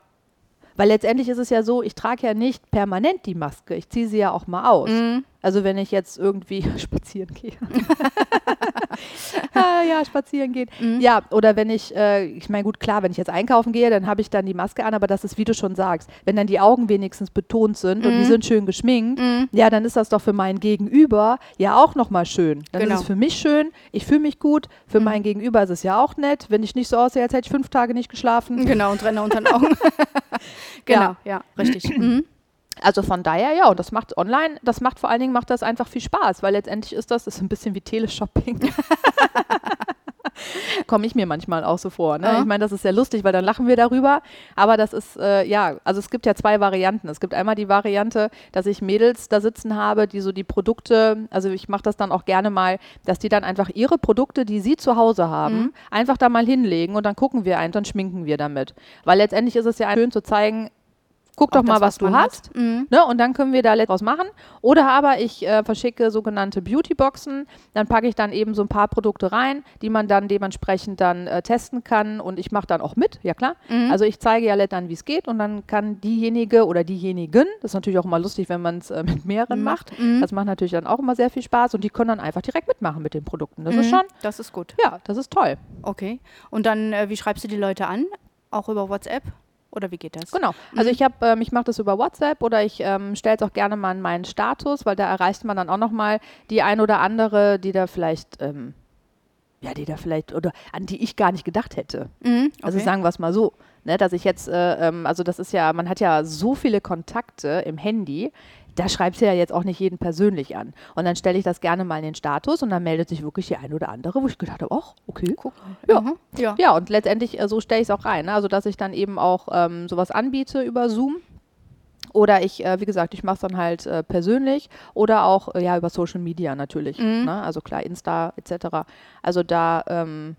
Speaker 3: Weil letztendlich ist es ja so, ich trage ja nicht permanent die Maske. Ich ziehe sie ja auch mal aus.
Speaker 2: Mhm.
Speaker 3: Also wenn ich jetzt irgendwie spazieren gehe. ah, ja, spazieren gehen.
Speaker 2: Mhm.
Speaker 3: Ja, oder wenn ich, äh, ich meine, gut, klar, wenn ich jetzt einkaufen gehe, dann habe ich dann die Maske an, aber das ist, wie du schon sagst, wenn dann die Augen wenigstens betont sind und die
Speaker 2: Mhm.
Speaker 3: sind schön geschminkt,
Speaker 2: Mhm.
Speaker 3: ja, dann ist das doch für mein Gegenüber ja auch nochmal schön. Dann
Speaker 2: Genau.
Speaker 3: ist es für mich schön, ich fühle mich gut, für
Speaker 2: Mhm.
Speaker 3: mein Gegenüber ist es ja auch nett, wenn ich nicht so aussehe, als hätte ich fünf Tage nicht geschlafen.
Speaker 2: Genau, und Renner unter den Augen. genau, ja, richtig.
Speaker 3: Also von daher, ja, und das macht online, das macht vor allen Dingen, macht das einfach viel Spaß, weil letztendlich ist das, das ist ein bisschen wie Teleshopping. Komme ich mir manchmal auch so vor. Ne?
Speaker 2: Ja.
Speaker 3: Ich meine, das ist sehr lustig, weil dann lachen wir darüber. Aber das ist, äh, ja, also es gibt ja zwei Varianten. Es gibt einmal die Variante, dass ich Mädels da sitzen habe, die so die Produkte, also ich mache das dann auch gerne mal, dass die dann einfach ihre Produkte, die sie zu Hause haben,
Speaker 2: Mhm.
Speaker 3: einfach da mal hinlegen und dann gucken wir ein, dann schminken wir damit. Weil letztendlich ist es ja schön zu zeigen, guck doch mal,
Speaker 2: das,
Speaker 3: was, du
Speaker 2: man hat.
Speaker 3: hast.
Speaker 2: Mhm.
Speaker 3: Ne, und dann können wir da etwas machen. Oder aber ich äh, verschicke sogenannte Beautyboxen. Dann packe ich dann eben so ein paar Produkte rein, die man dann dementsprechend dann äh, testen kann. Und ich mache dann auch mit, ja klar.
Speaker 2: Mhm.
Speaker 3: Also ich zeige ja dann, wie es geht. Und dann kann diejenige oder diejenigen, das ist natürlich auch immer lustig, wenn man es äh, mit mehreren macht.
Speaker 2: Mhm.
Speaker 3: Das macht natürlich dann auch immer sehr viel Spaß. Und die können dann einfach direkt mitmachen mit den Produkten. Das ist
Speaker 2: Mhm.
Speaker 3: schon,
Speaker 2: Das ist gut.
Speaker 3: ja, das ist toll.
Speaker 2: Okay. Und dann, äh, wie schreibst du die Leute an? Auch über WhatsApp? Oder wie geht das?
Speaker 3: Genau. Also
Speaker 2: Mhm.
Speaker 3: ich habe, ähm, ich mache das über WhatsApp oder ich ähm, stelle es auch gerne mal in meinen Status, weil da erreicht man dann auch noch mal die ein oder andere, die da vielleicht, ähm, ja, die da vielleicht oder an die ich gar nicht gedacht hätte.
Speaker 2: Mhm.
Speaker 3: Also
Speaker 2: okay.
Speaker 3: sagen wir es mal so, ne, dass ich jetzt, äh, ähm, also das ist ja, man hat ja so viele Kontakte im Handy. Da schreibst du ja jetzt auch nicht jeden persönlich an. Und dann stelle ich das gerne mal in den Status und dann meldet sich wirklich die ein oder andere, wo ich gedacht habe, ach, okay.
Speaker 2: Guck.
Speaker 3: Ja.
Speaker 2: Mhm. ja.
Speaker 3: Ja, und letztendlich, äh, so stelle ich es auch rein. Ne? Also, dass ich dann eben auch ähm, sowas anbiete über Zoom. Oder ich, äh, wie gesagt, ich mache es dann halt äh, persönlich oder auch äh, ja über Social Media natürlich.
Speaker 2: Mhm.
Speaker 3: Ne? Also klar, Insta etc. Also da ähm,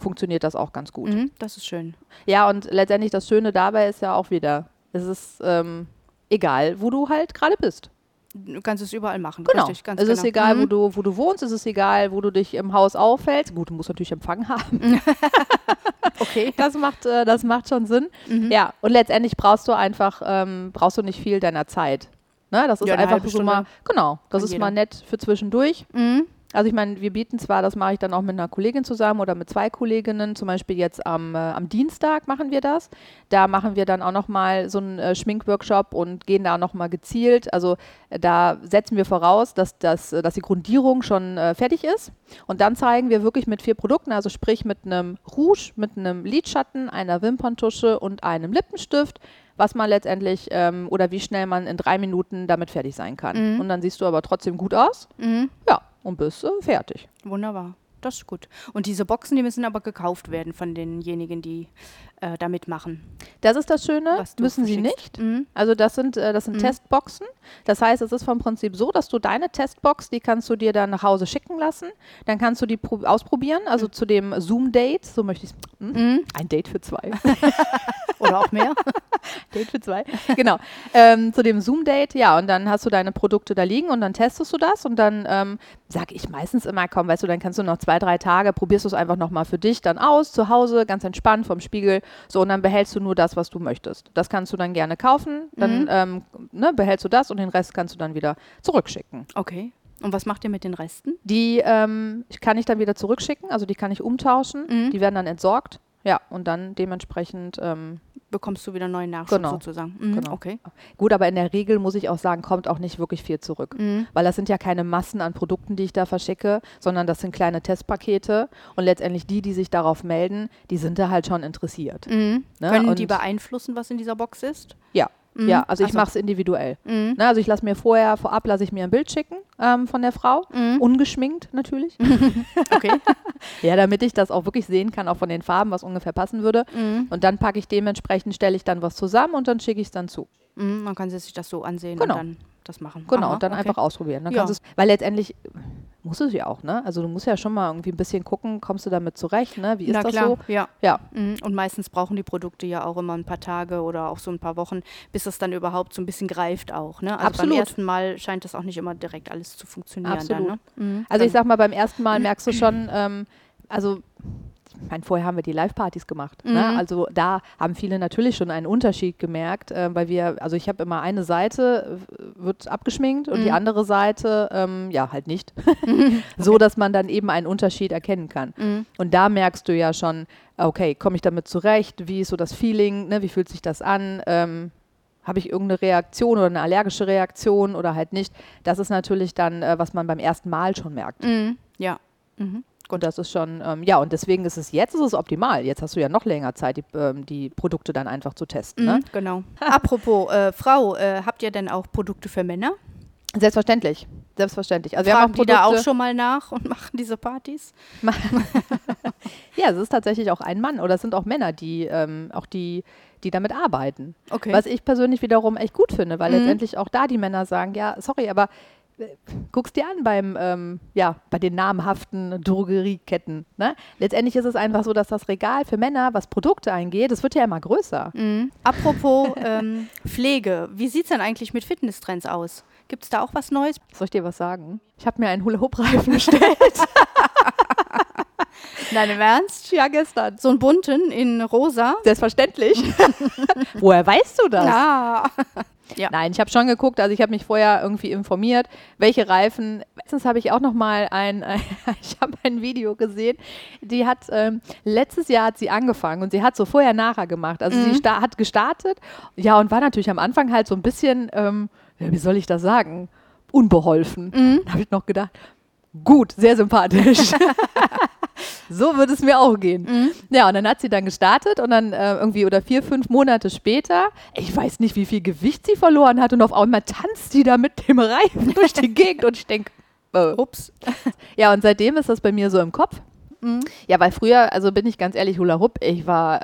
Speaker 3: funktioniert das auch ganz gut.
Speaker 2: Mhm. Das ist schön.
Speaker 3: Ja, und letztendlich das Schöne dabei ist ja auch wieder, es ist ähm, egal, wo du halt gerade bist.
Speaker 2: Du kannst es überall machen.
Speaker 3: Genau.
Speaker 2: Richtig,
Speaker 3: es
Speaker 2: genau.
Speaker 3: ist egal, wo,
Speaker 2: Mhm.
Speaker 3: du, wo du wohnst, es ist egal, wo du dich im Haus auffällst. Gut, du musst natürlich Empfang haben.
Speaker 2: Okay.
Speaker 3: Das macht, äh, das macht schon Sinn.
Speaker 2: Mhm.
Speaker 3: Ja, und letztendlich brauchst du einfach, ähm, brauchst du nicht viel deiner Zeit. Ne? Das ist
Speaker 2: Ja,
Speaker 3: einfach so mal, genau, das ist
Speaker 2: jeder.
Speaker 3: mal nett für zwischendurch.
Speaker 2: Mhm.
Speaker 3: Also ich meine, wir bieten zwar, das mache ich dann auch mit einer Kollegin zusammen oder mit zwei Kolleginnen, zum Beispiel jetzt am, äh, am Dienstag machen wir das. Da machen wir dann auch nochmal so einen äh, Schminkworkshop und gehen da nochmal gezielt. Also äh, da setzen wir voraus, dass, das, äh, dass die Grundierung schon äh, fertig ist. Und dann zeigen wir wirklich mit vier Produkten, also sprich mit einem Rouge, mit einem Lidschatten, einer Wimperntusche und einem Lippenstift, was man letztendlich ähm, oder wie schnell man in drei Minuten damit fertig sein kann.
Speaker 2: Mhm.
Speaker 3: Und dann siehst du aber trotzdem gut aus.
Speaker 2: Mhm.
Speaker 3: Ja, und bist äh, fertig.
Speaker 2: Wunderbar. Das ist gut. Und diese Boxen, die müssen aber gekauft werden von denjenigen, die äh, da mitmachen.
Speaker 3: Das ist das Schöne, müssen sie nicht.
Speaker 2: Mhm.
Speaker 3: Also das sind, äh, das sind
Speaker 2: Mhm.
Speaker 3: Testboxen. Das heißt, es ist vom Prinzip so, dass du deine Testbox, die kannst du dir dann nach Hause schicken lassen. Dann kannst du die pro- ausprobieren, also zu dem Zoom-Date, so möchte ich es.
Speaker 2: Mhm.
Speaker 3: Ein Date für zwei.
Speaker 2: Oder auch mehr.
Speaker 3: Date für zwei. genau. Ähm, zu dem Zoom-Date, ja, und dann hast du deine Produkte da liegen und dann testest du das und dann ähm, sage ich meistens immer, komm, weißt du, dann kannst du noch zwei, drei Tage, probierst du es einfach nochmal für dich dann aus, zu Hause, ganz entspannt vom Spiegel, so und dann behältst du nur das, was du möchtest. Das kannst du dann gerne kaufen, dann
Speaker 2: Mhm.
Speaker 3: ähm, ne, behältst du das und den Rest kannst du dann wieder zurückschicken.
Speaker 2: Okay. Und was macht ihr mit den Resten?
Speaker 3: Die ähm, kann ich dann wieder zurückschicken, also die kann ich umtauschen,
Speaker 2: Mhm.
Speaker 3: die werden dann entsorgt, ja, und dann dementsprechend ähm,
Speaker 2: Bekommst du wieder neuen Nachschub
Speaker 3: Genau.
Speaker 2: sozusagen. Mhm.
Speaker 3: Genau.
Speaker 2: Okay.
Speaker 3: Gut, aber in der Regel muss ich auch sagen, kommt auch nicht wirklich viel zurück.
Speaker 2: Mhm.
Speaker 3: Weil das sind ja keine Massen an Produkten, die ich da verschicke, sondern das sind kleine Testpakete. Und letztendlich die, die sich darauf melden, die sind da halt schon interessiert.
Speaker 2: Mhm.
Speaker 3: Ne?
Speaker 2: Können die
Speaker 3: Und-
Speaker 2: beeinflussen, was in dieser Box ist?
Speaker 3: Ja.
Speaker 2: Mhm.
Speaker 3: Ja, also ich
Speaker 2: so.
Speaker 3: mache es individuell.
Speaker 2: Mhm.
Speaker 3: Ne, also ich lasse mir vorher, vorab lasse ich mir ein Bild schicken ähm, von der Frau.
Speaker 2: Mhm.
Speaker 3: Ungeschminkt natürlich.
Speaker 2: Okay.
Speaker 3: ja, damit ich das auch wirklich sehen kann, auch von den Farben, was ungefähr passen würde.
Speaker 2: mhm.
Speaker 3: Und dann packe ich dementsprechend, stelle ich dann was zusammen und dann schicke ich es dann zu.
Speaker 2: Mhm. Man kann sich das so ansehen
Speaker 3: Genau.
Speaker 2: und dann das machen.
Speaker 3: Genau,
Speaker 2: Aha,
Speaker 3: und dann
Speaker 2: okay.
Speaker 3: einfach ausprobieren. Dann
Speaker 2: Ja.
Speaker 3: weil letztendlich muss es ja auch, ne? Also du musst ja schon mal irgendwie ein bisschen gucken, kommst du damit zurecht, ne? Wie ist
Speaker 2: Na
Speaker 3: das
Speaker 2: klar,
Speaker 3: so?
Speaker 2: ja.
Speaker 3: Ja,
Speaker 2: Mhm. Und meistens brauchen die Produkte ja auch immer ein paar Tage oder auch so ein paar Wochen, bis es dann überhaupt so ein bisschen greift auch. Ne? Also
Speaker 3: Absolut.
Speaker 2: beim ersten Mal scheint das auch nicht immer direkt alles zu funktionieren.
Speaker 3: Absolut.
Speaker 2: Dann, ne? mhm.
Speaker 3: Also ich sag mal, beim ersten Mal merkst du schon, ähm, also ich meine, vorher haben wir die Live-Partys gemacht. Ne?
Speaker 2: Mhm.
Speaker 3: Also da haben viele natürlich schon einen Unterschied gemerkt, äh, weil wir, also ich habe immer eine Seite äh, wird abgeschminkt und die
Speaker 2: Mhm.
Speaker 3: andere Seite, ähm, ja, halt nicht. so, dass man dann eben einen Unterschied erkennen kann.
Speaker 2: Mhm.
Speaker 3: Und da merkst du ja schon, okay, komme ich damit zurecht? Wie ist so das Feeling? Ne? Wie fühlt sich das an? Ähm, habe ich irgendeine Reaktion oder eine allergische Reaktion oder halt nicht? Das ist natürlich dann, äh, was man beim ersten Mal schon merkt.
Speaker 2: Mhm. Ja. Mhm.
Speaker 3: Und das ist schon, ähm, ja, und deswegen ist es jetzt ist es optimal. Jetzt hast du ja noch länger Zeit, die, ähm, die Produkte dann einfach zu testen. Ne?
Speaker 2: Mhm. Genau. Apropos, äh, Frau, äh, habt ihr denn auch Produkte für Männer?
Speaker 3: Selbstverständlich. Selbstverständlich. Also wir haben
Speaker 2: Fragen
Speaker 3: auch
Speaker 2: die da auch schon mal nach und machen diese Partys?
Speaker 3: Ja, es ist tatsächlich auch ein Mann oder es sind auch Männer, die ähm, auch die, die damit arbeiten.
Speaker 2: Okay.
Speaker 3: Was ich persönlich wiederum echt gut finde, weil
Speaker 2: Mhm.
Speaker 3: letztendlich auch da die Männer sagen, ja, sorry, aber guck's dir an beim, ähm, ja, bei den namhaften Drogerieketten. Ne? Letztendlich ist es einfach so, dass das Regal für Männer, was Produkte eingeht, das wird ja immer größer.
Speaker 2: Mhm. Apropos ähm, Pflege, wie sieht es denn eigentlich mit Fitnesstrends aus? Gibt es da auch was Neues?
Speaker 3: Soll ich dir was sagen? Ich habe mir einen Hula-Hoop-Reifen bestellt.
Speaker 2: Nein, im Ernst?
Speaker 3: ja, gestern.
Speaker 2: So einen bunten in rosa?
Speaker 3: Selbstverständlich. Woher weißt du das?
Speaker 2: Ja. Ja.
Speaker 3: Nein, ich habe schon geguckt, also ich habe mich vorher irgendwie informiert, welche Reifen. Letztens habe ich auch noch mal ein, ich habe ein Video gesehen, die hat, ähm, letztes Jahr hat sie angefangen und sie hat so vorher, nachher gemacht. Also sie sta hat gestartet, ja, und war natürlich am Anfang halt so ein bisschen, ähm, wie soll ich das sagen, unbeholfen. Da habe ich noch gedacht, gut, sehr sympathisch. so würde es mir auch gehen. Ja, und dann hat sie dann gestartet und dann äh, irgendwie oder vier, fünf Monate später, ich weiß nicht, wie viel Gewicht sie verloren hat und auf einmal tanzt sie da mit dem Reifen durch die Gegend und ich denke, äh,
Speaker 2: Ups.
Speaker 3: ja, und seitdem ist das bei mir so im Kopf. Ja, weil früher, also bin ich ganz ehrlich, Hula Hoop, ich war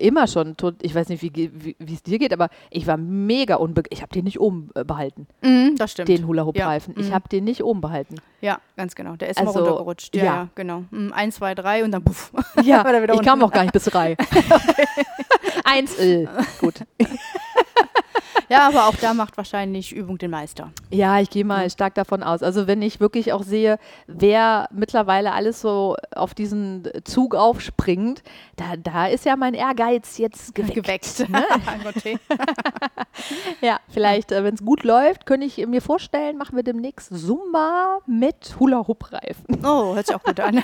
Speaker 3: immer schon, tot, ich weiß nicht, wie es dir geht, aber ich war mega unbegeistert. Ich habe den nicht oben äh, behalten,
Speaker 2: Mhm, das stimmt.
Speaker 3: den Hula-Hoop-Reifen.
Speaker 2: Ja.
Speaker 3: Ich
Speaker 2: Mhm.
Speaker 3: habe den nicht oben behalten.
Speaker 2: Ja, ganz genau. Der ist
Speaker 3: Also,
Speaker 2: mal runtergerutscht. Ja,
Speaker 3: ja.
Speaker 2: ja. genau. Mhm, eins, zwei, drei und dann puff.
Speaker 3: Ja, ich kam
Speaker 2: unten.
Speaker 3: auch gar nicht bis drei. Eins, äh, gut.
Speaker 2: Ja, aber auch da macht wahrscheinlich Übung den Meister.
Speaker 3: Ja, ich gehe mal stark davon aus. Also wenn ich wirklich auch sehe, wer mittlerweile alles so auf diesen Zug aufspringt, da, da ist ja mein Ehrgeiz jetzt geweckt.
Speaker 2: Geweckt.
Speaker 3: Ne? Ja, vielleicht, äh, wenn es gut läuft, könnte ich mir vorstellen, machen wir demnächst Zumba mit Hula-Hoop-Reifen.
Speaker 2: oh, hört sich auch gut an.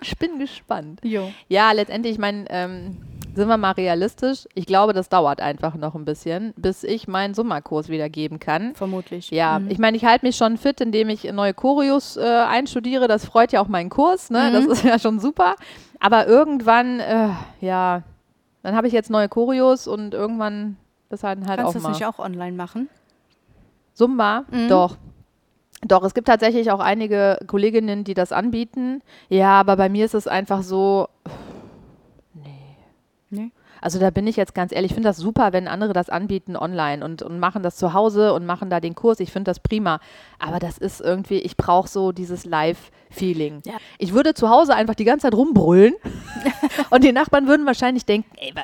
Speaker 3: Ich bin gespannt.
Speaker 2: jo.
Speaker 3: Ja, letztendlich, ich meine, ähm, sind wir mal realistisch. Ich glaube, das dauert einfach noch ein bisschen, bis ich meinen Summerkurs wieder geben kann.
Speaker 2: Vermutlich.
Speaker 3: Ja,
Speaker 2: Mhm.
Speaker 3: ich meine, ich halte mich schon fit, indem ich neue Choreos äh, einstudiere. Das freut ja auch meinen Kurs, ne? Das
Speaker 2: Mhm.
Speaker 3: ist ja schon super. Aber irgendwann, äh, ja, dann habe ich jetzt neue Choreos und irgendwann das halt, halt
Speaker 2: Kannst
Speaker 3: auch
Speaker 2: du das
Speaker 3: mal.
Speaker 2: nicht auch online machen?
Speaker 3: Zumba?
Speaker 2: Mhm.
Speaker 3: Doch. Doch, es gibt tatsächlich auch einige Kolleginnen, die das anbieten. Ja, aber bei mir ist es einfach so. Also da bin ich jetzt ganz ehrlich, ich finde das super, wenn andere das anbieten online und, und machen das zu Hause und machen da den Kurs. Ich finde das prima. Aber das ist irgendwie, ich brauche so dieses Live-Feeling.
Speaker 2: Ja.
Speaker 3: Ich würde zu Hause einfach die ganze Zeit rumbrüllen und die Nachbarn würden wahrscheinlich denken, ey, wa-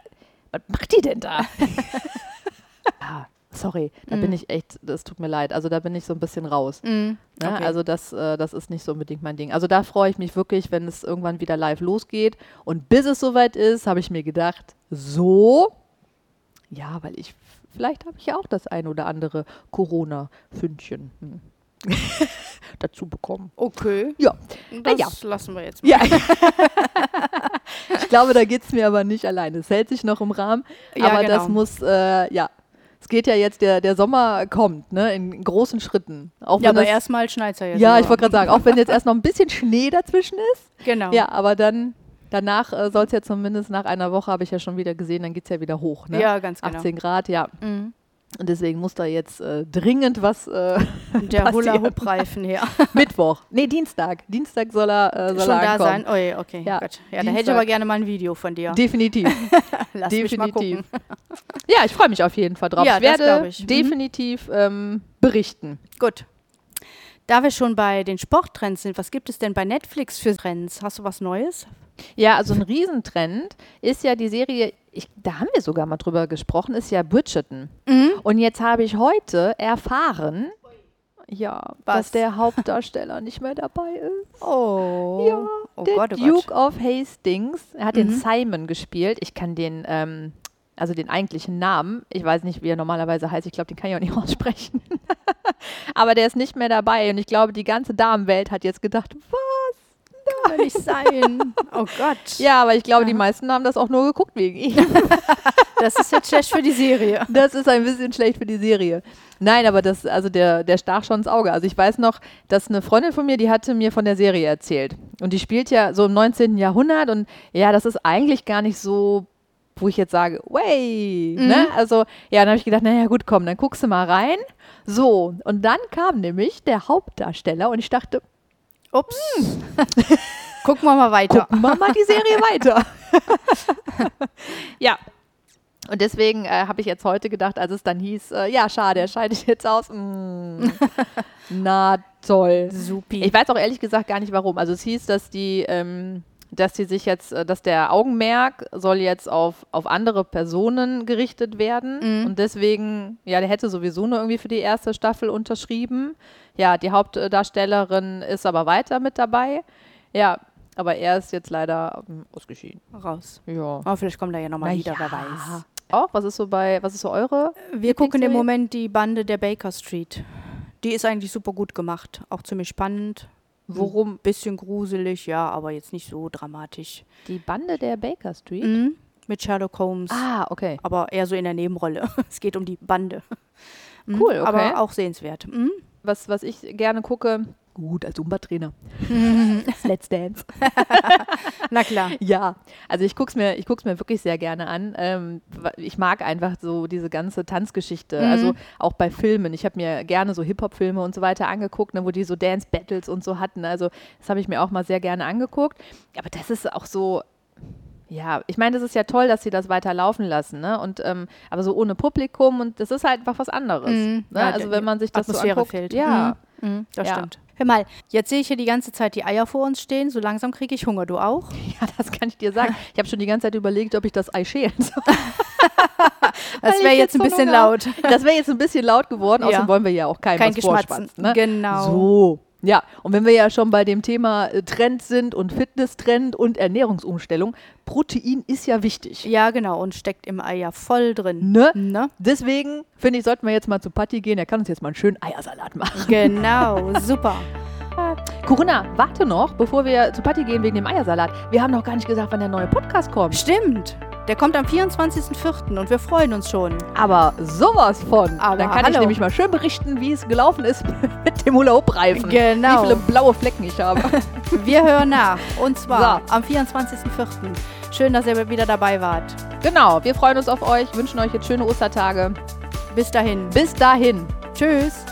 Speaker 3: was macht die denn da? ja, sorry, da bin ich echt, das tut mir leid. Also da bin ich so ein bisschen raus.
Speaker 2: Mhm.
Speaker 3: Ne?
Speaker 2: Okay.
Speaker 3: Also das, äh, das ist nicht so unbedingt mein Ding. Also da freue ich mich wirklich, wenn es irgendwann wieder live losgeht. Und bis es soweit ist, habe ich mir gedacht, so, ja, weil ich, vielleicht habe ich ja auch das ein oder andere Corona-Fündchen hm. dazu bekommen.
Speaker 2: Okay.
Speaker 3: Ja,
Speaker 2: Das
Speaker 3: ja.
Speaker 2: lassen wir jetzt mal.
Speaker 3: ja. ich glaube, da geht es mir aber nicht alleine. Es hält sich noch im Rahmen,
Speaker 2: Ja,
Speaker 3: aber das
Speaker 2: genau.
Speaker 3: muss, äh, ja. Es geht ja jetzt, der, der Sommer kommt, ne, in großen Schritten. Auch
Speaker 2: Ja,
Speaker 3: wenn
Speaker 2: aber
Speaker 3: das-
Speaker 2: erstmal schneit ja jetzt.
Speaker 3: Ja,
Speaker 2: aber.
Speaker 3: ich wollte gerade sagen, auch wenn jetzt erst noch ein bisschen Schnee dazwischen ist.
Speaker 2: Genau.
Speaker 3: Ja, aber dann, danach äh, soll es ja zumindest nach einer Woche, habe ich ja schon wieder gesehen, dann geht es ja wieder hoch. Ne?
Speaker 2: Ja, ganz genau.
Speaker 3: 18 Grad, ja.
Speaker 2: Mhm.
Speaker 3: Und deswegen muss da jetzt äh, dringend was äh,
Speaker 2: Der. Hula-Hoop-Reifen her.
Speaker 3: Mittwoch. Nee, Dienstag. Dienstag soll er, äh, soll
Speaker 2: Schon
Speaker 3: er
Speaker 2: da
Speaker 3: ankommen.
Speaker 2: sein? Oh je, okay.
Speaker 3: Ja,
Speaker 2: Gut. Ja, da hätte ich aber gerne mal ein Video von dir.
Speaker 3: Definitiv.
Speaker 2: Lass mich mal
Speaker 3: definitiv.
Speaker 2: gucken.
Speaker 3: Ja, ich freue mich auf jeden Fall drauf.
Speaker 2: Ja,
Speaker 3: ich werde
Speaker 2: ich. Mhm.
Speaker 3: definitiv ähm, berichten.
Speaker 2: Gut. Da wir schon bei den Sporttrends sind, was gibt es denn bei Netflix für Trends? Hast du was Neues?
Speaker 3: Ja, also ein Riesentrend ist ja die Serie, ich, da haben wir sogar mal drüber gesprochen, ist ja Bridgerton.
Speaker 2: Mhm.
Speaker 3: Und jetzt habe ich heute erfahren, ja,
Speaker 2: Was?
Speaker 3: dass der Hauptdarsteller nicht mehr dabei ist.
Speaker 2: Oh.
Speaker 3: Ja,
Speaker 2: oh
Speaker 3: der
Speaker 2: Gott, oh
Speaker 3: Duke
Speaker 2: Gott.
Speaker 3: of Hastings. Er hat den
Speaker 2: Mhm.
Speaker 3: Simon gespielt. Ich kann den, ähm, also den eigentlichen Namen, ich weiß nicht, wie er normalerweise heißt. Ich glaube, den kann ich auch nicht aussprechen. Aber der ist nicht mehr dabei. Und ich glaube, die ganze Damenwelt hat jetzt gedacht, was?
Speaker 2: Kann doch nicht sein. Oh Gott.
Speaker 3: Ja, aber ich glaube, die
Speaker 2: Aha.
Speaker 3: meisten haben das auch nur geguckt wegen ihm.
Speaker 2: Das ist jetzt schlecht für die Serie.
Speaker 3: Das ist ein bisschen schlecht für die Serie. Nein, aber das, also der, der stach schon ins Auge. Also ich weiß noch, dass eine Freundin von mir, die hatte mir von der Serie erzählt. Und die spielt ja so im 19. Jahrhundert und ja, das ist eigentlich gar nicht so, wo ich jetzt sage, way, ne? Also, ja, dann habe ich gedacht, naja, gut, komm, dann guckst du mal rein. So, und dann kam nämlich der Hauptdarsteller und ich dachte,
Speaker 2: Ups. Gucken wir mal weiter.
Speaker 3: gucken wir mal die Serie weiter. ja. Und deswegen äh, habe ich jetzt heute gedacht, als es dann hieß, äh, ja, schade, er scheidet jetzt aus. Mm, na toll.
Speaker 2: Supi.
Speaker 3: Ich weiß auch ehrlich gesagt gar nicht warum. Also es hieß, dass die, ähm, dass die sich jetzt, äh, dass der Augenmerk soll jetzt auf, auf andere Personen gerichtet werden.
Speaker 2: Mhm.
Speaker 3: Und deswegen, ja, der hätte sowieso nur irgendwie für die erste Staffel unterschrieben. Ja, die Hauptdarstellerin ist aber weiter mit dabei. Ja, aber er ist jetzt leider ähm, ausgeschieden.
Speaker 2: raus.
Speaker 3: Ja.
Speaker 2: Aber vielleicht kommt er ja nochmal wieder, wer weiß.
Speaker 3: Auch, was ist so bei, was ist so eure?
Speaker 2: Wir gucken im? Moment die Bande der Baker Street. Die ist eigentlich super gut gemacht. Auch ziemlich spannend.
Speaker 3: Worum?
Speaker 2: Ein bisschen gruselig, ja, aber jetzt nicht so dramatisch.
Speaker 3: Die Bande der Baker Street?
Speaker 2: Mhm. Mit Sherlock Holmes.
Speaker 3: Ah, okay.
Speaker 2: Aber eher so in der Nebenrolle. es geht um die Bande. Mhm.
Speaker 3: Cool, okay.
Speaker 2: Aber auch sehenswert. Mhm.
Speaker 3: Was, was ich gerne gucke, gut, als Zumba-Trainer. Let's Dance.
Speaker 2: Na klar.
Speaker 3: Ja, also ich gucke es mir, ich guck's mir wirklich sehr gerne an. Ähm, ich mag einfach so diese ganze Tanzgeschichte.
Speaker 2: Mhm.
Speaker 3: Also auch bei Filmen. Ich habe mir gerne so Hip-Hop-Filme und so weiter angeguckt, ne, wo die so Dance-Battles und so hatten. Also das habe ich mir auch mal sehr gerne angeguckt. Aber das ist auch so. Ja, ich meine, das ist ja toll, dass sie das weiter laufen lassen, ne? Und ähm, aber so ohne Publikum und das ist halt einfach was anderes.
Speaker 2: Mhm.
Speaker 3: Ne?
Speaker 2: Ja,
Speaker 3: also wenn man sich das so
Speaker 2: Atmosphäre
Speaker 3: anguckt,
Speaker 2: fehlt.
Speaker 3: ja.
Speaker 2: Mhm, das
Speaker 3: Ja.
Speaker 2: stimmt. Hör mal, jetzt sehe ich hier die ganze Zeit die Eier vor uns stehen. So langsam kriege ich Hunger. Du auch?
Speaker 3: Ja, das kann ich dir sagen. Ich habe schon die ganze Zeit überlegt, ob ich das Ei schälen soll.
Speaker 2: Das wäre jetzt ein bisschen laut.
Speaker 3: Das wäre jetzt ein bisschen laut geworden,
Speaker 2: Ja.
Speaker 3: außerdem wollen wir ja auch keinem
Speaker 2: Kein
Speaker 3: was
Speaker 2: Geschmatzen.
Speaker 3: Ne?
Speaker 2: Genau.
Speaker 3: So. Ja, und wenn wir ja schon bei dem Thema äh, Trend sind und Fitnesstrend und Ernährungsumstellung, Protein ist ja wichtig.
Speaker 2: Ja, genau. Und steckt im Ei ja voll drin.
Speaker 3: Ne?
Speaker 2: Ne?
Speaker 3: Deswegen finde ich, sollten wir jetzt mal zu Patti gehen. Er kann uns jetzt mal einen schönen Eiersalat machen.
Speaker 2: Genau, super.
Speaker 3: Corinna, warte noch, bevor wir zu Patti gehen wegen dem Eiersalat. Wir haben noch gar nicht gesagt, wann der neue Podcast kommt.
Speaker 2: Stimmt. Der kommt am 24.04. und wir freuen uns schon.
Speaker 3: Aber sowas von.
Speaker 2: Aber
Speaker 3: Dann kann ich
Speaker 2: hallo.
Speaker 3: nämlich mal schön berichten, wie es gelaufen ist mit dem Hula-Hoop-Reifen.
Speaker 2: Genau.
Speaker 3: Wie viele blaue Flecken ich habe.
Speaker 2: Wir hören nach. Und zwar
Speaker 3: So.
Speaker 2: am 24.04. Schön, dass ihr wieder dabei wart.
Speaker 3: genau, wir freuen uns auf euch, wünschen euch jetzt schöne Ostertage.
Speaker 2: Bis dahin.
Speaker 3: Bis dahin.
Speaker 2: Tschüss.